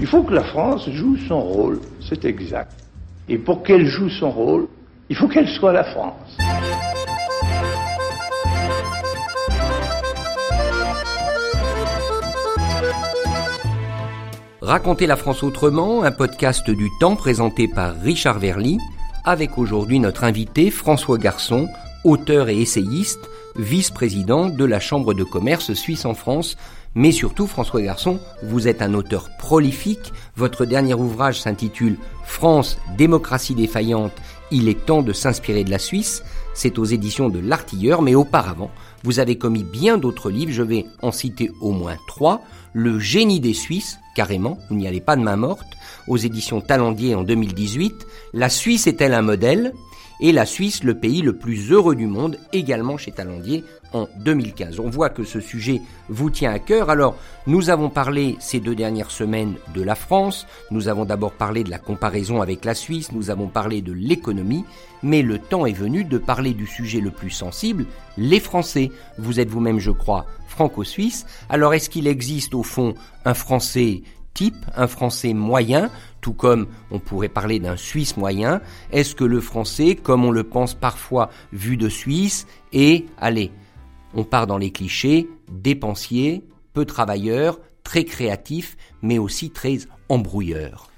Il faut que la France joue son rôle, c'est exact. Et pour qu'elle joue son rôle, il faut qu'elle soit la France. Raconter la France autrement, un podcast du temps présenté par Richard Verly, avec aujourd'hui notre invité François Garçon, auteur et essayiste, vice-président de la Chambre de commerce suisse en France, mais surtout, François Garçon, vous êtes un auteur prolifique. Votre dernier ouvrage s'intitule France, démocratie défaillante, il est temps de s'inspirer de la Suisse. C'est aux éditions de l'Artilleur, mais auparavant, vous avez commis bien d'autres livres. Je vais en citer au moins trois. Le génie des Suisses, carrément, vous n'y allez pas de main morte, aux éditions Talendier en 2018. La Suisse est-elle un modèle? Et la Suisse, le pays le plus heureux du monde, également chez Talendier en 2015. On voit que ce sujet vous tient à cœur. Alors, nous avons parlé ces deux dernières semaines de la France, nous avons d'abord parlé de la comparaison avec la Suisse, nous avons parlé de l'économie, mais le temps est venu de parler du sujet le plus sensible, les Français. Vous êtes vous-même, je crois, franco-suisse. Alors, est-ce qu'il existe au fond un Français type, un Français moyen, tout comme on pourrait parler d'un Suisse moyen, est-ce que le Français, comme on le pense parfois vu de Suisse, est, allez, on part dans les clichés, dépensier, peu travailleur, très créatif, mais aussi très embrouilleur?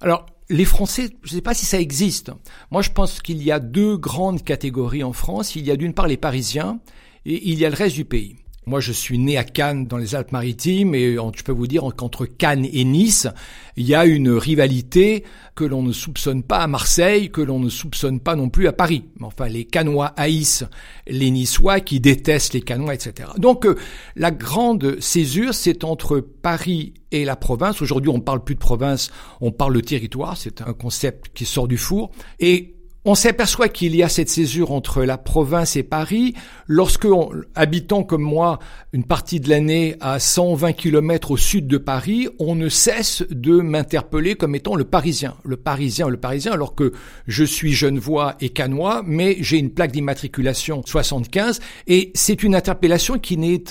Alors, les Français, je ne sais pas si ça existe. Moi, je pense qu'il y a deux grandes catégories en France. Il y a d'une part les Parisiens et il y a le reste du pays. Moi, je suis né à Cannes, dans les Alpes-Maritimes, et je peux vous dire qu'entre Cannes et Nice, il y a une rivalité que l'on ne soupçonne pas à Marseille, que l'on ne soupçonne pas non plus à Paris. Enfin, les Cannois haïssent les Niçois qui détestent les Cannois, etc. Donc, euh, la grande césure, c'est entre Paris et la province. Aujourd'hui, on ne parle plus de province, on parle de territoire. C'est un concept qui sort du four. Et on s'aperçoit qu'il y a cette césure entre la province et Paris lorsque, habitant comme moi une partie de l'année à 120 km au sud de Paris, on ne cesse de m'interpeller comme étant le Parisien, le Parisien, le Parisien, alors que je suis genevois et canois, mais j'ai une plaque d'immatriculation 75 et c'est une interpellation qui n'est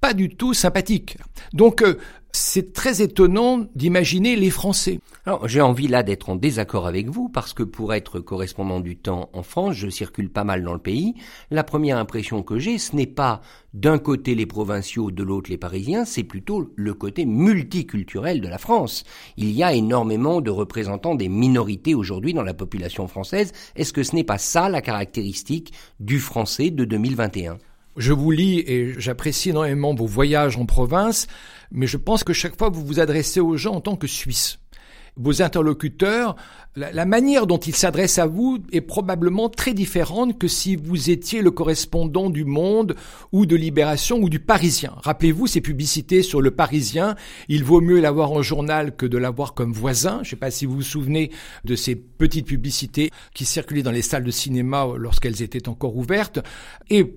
pas du tout sympathique. Donc euh, c'est très étonnant d'imaginer les Français. Alors, j'ai envie là d'être en désaccord avec vous parce que pour être correspondant du temps en France, je circule pas mal dans le pays. La première impression que j'ai, ce n'est pas d'un côté les provinciaux, de l'autre les parisiens, c'est plutôt le côté multiculturel de la France. Il y a énormément de représentants des minorités aujourd'hui dans la population française. Est-ce que ce n'est pas ça la caractéristique du français de 2021? Je vous lis et j'apprécie énormément vos voyages en province, mais je pense que chaque fois vous vous adressez aux gens en tant que Suisse. Vos interlocuteurs, la, manière dont ils s'adressent à vous est probablement très différente que si vous étiez le correspondant du Monde ou de Libération ou du Parisien. Rappelez-vous ces publicités sur le Parisien, il vaut mieux l'avoir en journal que de l'avoir comme voisin. Je ne sais pas si vous vous souvenez de ces petites publicités qui circulaient dans les salles de cinéma lorsqu'elles étaient encore ouvertes. Et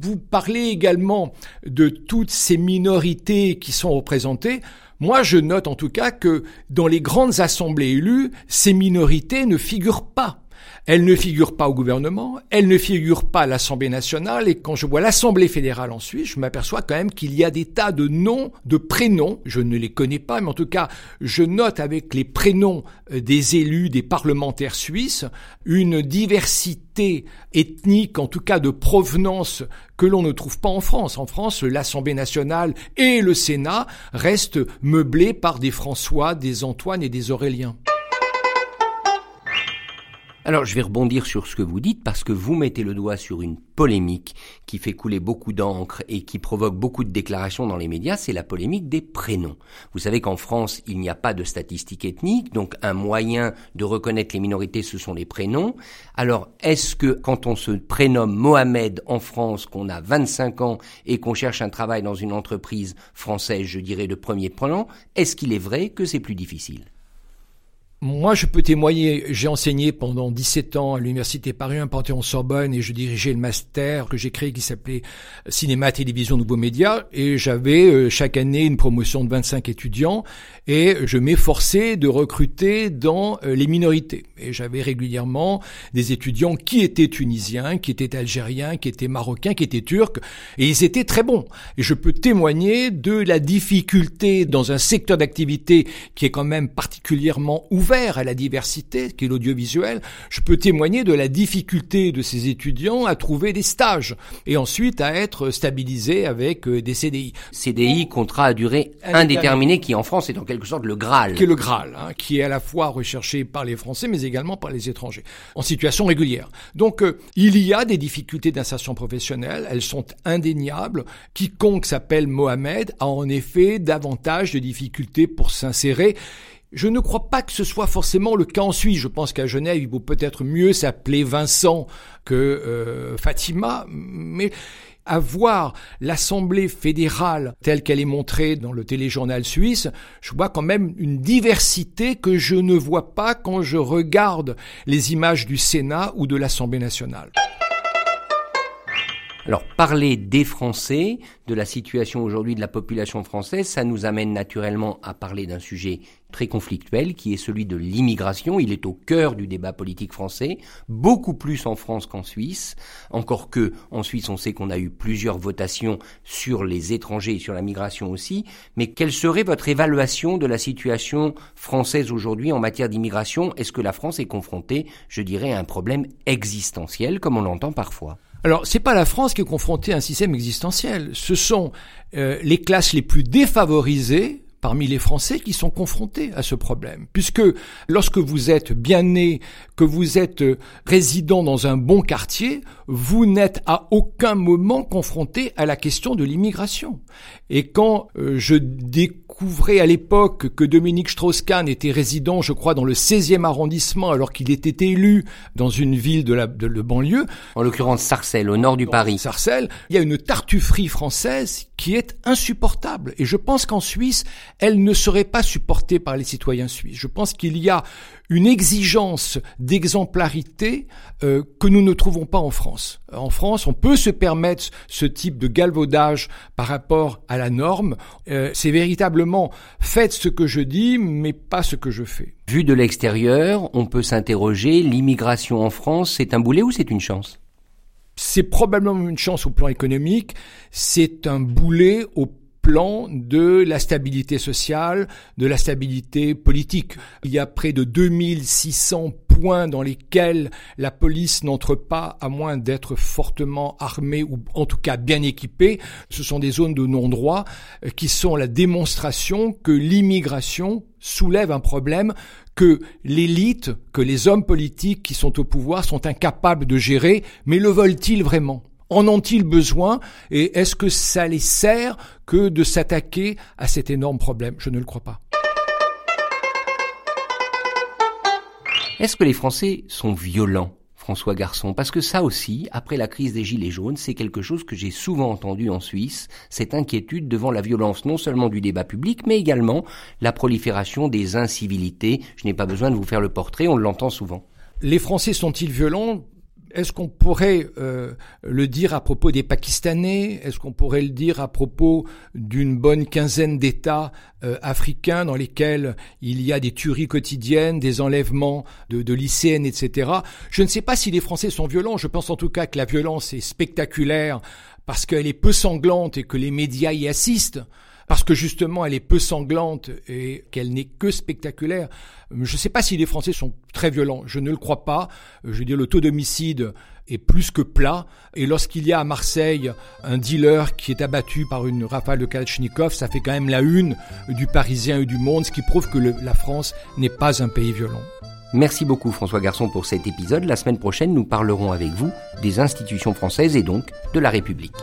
vous parlez également de toutes ces minorités qui sont représentées. Moi, je note en tout cas que dans les grandes assemblées élues, ces minorités ne figurent pas. Elle ne figure pas au gouvernement, elle ne figure pas à l'Assemblée nationale, et quand je vois l'Assemblée fédérale en Suisse, je m'aperçois quand même qu'il y a des tas de noms, de prénoms, je ne les connais pas, mais en tout cas, je note avec les prénoms euh, des élus, des parlementaires suisses, une diversité ethnique, en tout cas de provenance, que l'on ne trouve pas en France. En France, l'Assemblée nationale et le Sénat restent meublés par des François, des Antoine et des Auréliens. Alors je vais rebondir sur ce que vous dites parce que vous mettez le doigt sur une polémique qui fait couler beaucoup d'encre et qui provoque beaucoup de déclarations dans les médias, c'est la polémique des prénoms. Vous savez qu'en France, il n'y a pas de statistiques ethniques, donc un moyen de reconnaître les minorités, ce sont les prénoms. Alors est-ce que quand on se prénomme Mohamed en France, qu'on a 25 ans et qu'on cherche un travail dans une entreprise française, je dirais de premier plan, est-ce qu'il est vrai que c'est plus difficile? Moi, je peux témoigner, j'ai enseigné pendant 17 ans à l'université Paris 1 Panthéon-Sorbonne et je dirigeais le master que j'ai créé qui s'appelait Cinéma, Télévision, Nouveaux Médias et j'avais euh, chaque année une promotion de 25 étudiants et je m'efforçais de recruter dans euh, les minorités. Et j'avais régulièrement des étudiants qui étaient tunisiens, qui étaient algériens, qui étaient marocains, qui étaient turcs et ils étaient très bons. Et je peux témoigner de la difficulté dans un secteur d'activité qui est quand même particulièrement ouvert à la diversité, qui est l'audiovisuel, je peux témoigner de la difficulté de ces étudiants à trouver des stages et ensuite à être stabilisés avec euh, des CDI. CDI, contrat à durée indéterminée, qui en France est en quelque sorte le Graal. Qui est le Graal, hein, qui est à la fois recherché par les Français mais également par les étrangers, en situation régulière. Donc euh, il y a des difficultés d'insertion professionnelle, elles sont indéniables. Quiconque s'appelle Mohamed a en effet davantage de difficultés pour s'insérer. Je ne crois pas que ce soit forcément le cas en Suisse. Je pense qu'à Genève, il vaut peut-être mieux s'appeler Vincent que euh, Fatima, mais avoir l'Assemblée fédérale telle qu'elle est montrée dans le téléjournal suisse, je vois quand même une diversité que je ne vois pas quand je regarde les images du Sénat ou de l'Assemblée nationale. Alors parler des Français, de la situation aujourd'hui de la population française, ça nous amène naturellement à parler d'un sujet très conflictuel qui est celui de l'immigration. Il est au cœur du débat politique français, beaucoup plus en France qu'en Suisse. Encore que en Suisse, on sait qu'on a eu plusieurs votations sur les étrangers et sur la migration aussi. Mais quelle serait votre évaluation de la situation française aujourd'hui en matière d'immigration? Est-ce que la France est confrontée, je dirais, à un problème existentiel comme on l'entend parfois? Alors, c'est pas la France qui est confrontée à un système existentiel. Ce sont euh, les classes les plus défavorisées parmi les Français qui sont confrontés à ce problème. Puisque lorsque vous êtes bien né, que vous êtes euh, résident dans un bon quartier, vous n'êtes à aucun moment confronté à la question de l'immigration. Et quand euh, je découvrais à l'époque que Dominique Strauss-Kahn était résident, je crois, dans le 16e arrondissement, alors qu'il était élu dans une ville de la de, banlieue, en l'occurrence Sarcelles, au nord du Paris. Sarcelles, il y a une tartufferie française qui est insupportable. Et je pense qu'en Suisse, elle ne serait pas supportée par les citoyens suisses. Je pense qu'il y a une exigence d'exemplarité euh, que nous ne trouvons pas en France. En France, on peut se permettre ce type de galvaudage par rapport à la norme. Euh, c'est véritablement faites ce que je dis, mais pas ce que je fais. Vu de l'extérieur, on peut s'interroger, l'immigration en France, c'est un boulet ou c'est une chance? C'est probablement une chance au plan économique, c'est un boulet au de la stabilité sociale, de la stabilité politique. Il y a près de 2600 points dans lesquels la police n'entre pas à moins d'être fortement armée ou en tout cas bien équipée. Ce sont des zones de non-droit euh, qui sont la démonstration que l'immigration soulève un problème que l'élite, que les hommes politiques qui sont au pouvoir sont incapables de gérer, mais le veulent-ils vraiment? En ont-ils besoin et est-ce que ça les sert que de s'attaquer à cet énorme problème? Je ne le crois pas. Est-ce que les Français sont violents François Garçon, parce que ça aussi, après la crise des Gilets jaunes, c'est quelque chose que j'ai souvent entendu en Suisse, cette inquiétude devant la violence non seulement du débat public, mais également la prolifération des incivilités. Je n'ai pas besoin de vous faire le portrait, on l'entend souvent. Les Français sont-ils violents? Est-ce qu'on pourrait euh, le dire à propos des Pakistanais? Est-ce qu'on pourrait le dire à propos d'une bonne quinzaine d'États euh, africains dans lesquels il y a des tueries quotidiennes, des enlèvements de, de lycéennes, etc. Je ne sais pas si les Français sont violents. Je pense en tout cas que la violence est spectaculaire parce qu'elle est peu sanglante et que les médias y assistent parce que justement elle est peu sanglante et qu'elle n'est que spectaculaire. Je ne sais pas si les Français sont très violents, je ne le crois pas. Je veux dire, le taux d'homicide est plus que plat. Et lorsqu'il y a à Marseille un dealer qui est abattu par une rafale de Kalachnikov, ça fait quand même la une du Parisien et du Monde, ce qui prouve que la France n'est pas un pays violent. Merci beaucoup François Garçon pour cet épisode. La semaine prochaine, nous parlerons avec vous des institutions françaises et donc de la République.